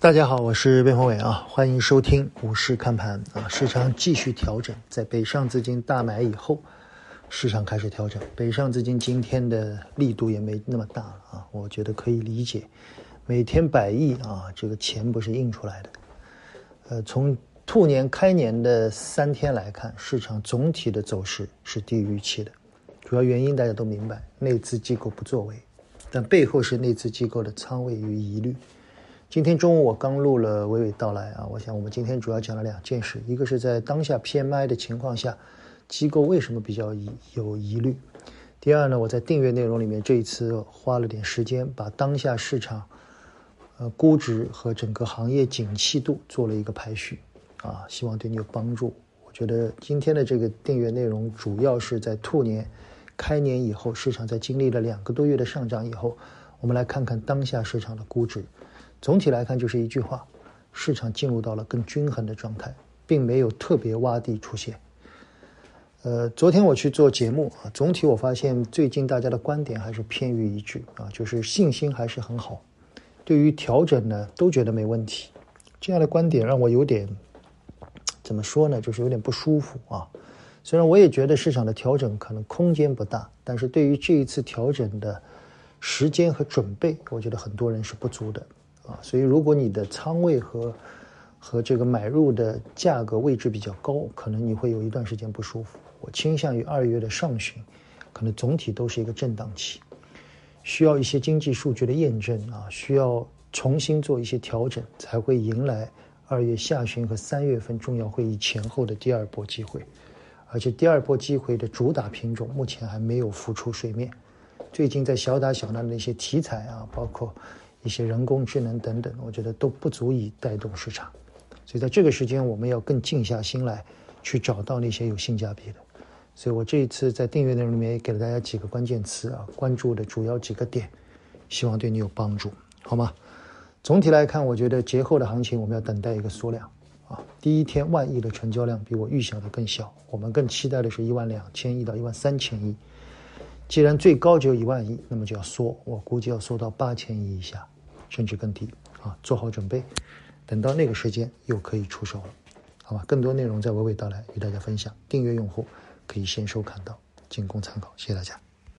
大家好，我是边宏伟啊，欢迎收听股市看盘啊。市场继续调整，在北上资金大买以后，市场开始调整。北上资金今天的力度也没那么大了啊，我觉得可以理解。每天百亿啊，这个钱不是印出来的。呃，从兔年开年的三天来看，市场总体的走势是低于预期的。主要原因大家都明白，内资机构不作为，但背后是内资机构的仓位与疑虑。今天中午我刚录了娓娓道来啊，我想我们今天主要讲了两件事，一个是在当下 PMI 的情况下，机构为什么比较有疑虑；第二呢，我在订阅内容里面这一次花了点时间，把当下市场呃估值和整个行业景气度做了一个排序啊，希望对你有帮助。我觉得今天的这个订阅内容主要是在兔年开年以后，市场在经历了两个多月的上涨以后，我们来看看当下市场的估值。总体来看，就是一句话：市场进入到了更均衡的状态，并没有特别洼地出现。呃，昨天我去做节目啊，总体我发现最近大家的观点还是偏于一致啊，就是信心还是很好，对于调整呢都觉得没问题。这样的观点让我有点怎么说呢，就是有点不舒服啊。虽然我也觉得市场的调整可能空间不大，但是对于这一次调整的时间和准备，我觉得很多人是不足的。啊，所以如果你的仓位和和这个买入的价格位置比较高，可能你会有一段时间不舒服。我倾向于二月的上旬，可能总体都是一个震荡期，需要一些经济数据的验证啊，需要重新做一些调整，才会迎来二月下旬和三月份重要会议前后的第二波机会。而且第二波机会的主打品种目前还没有浮出水面，最近在小打小闹的那些题材啊，包括。一些人工智能等等，我觉得都不足以带动市场，所以在这个时间，我们要更静下心来，去找到那些有性价比的。所以我这一次在订阅内容里面也给了大家几个关键词啊，关注的主要几个点，希望对你有帮助，好吗？总体来看，我觉得节后的行情我们要等待一个缩量啊，第一天万亿的成交量比我预想的更小，我们更期待的是一万两千亿到一万三千亿。既然最高只有一万亿，那么就要缩，我估计要缩到八千亿以下，甚至更低啊！做好准备，等到那个时间又可以出手了，好吧？更多内容在娓娓道来与大家分享，订阅用户可以先收看到，仅供参考，谢谢大家。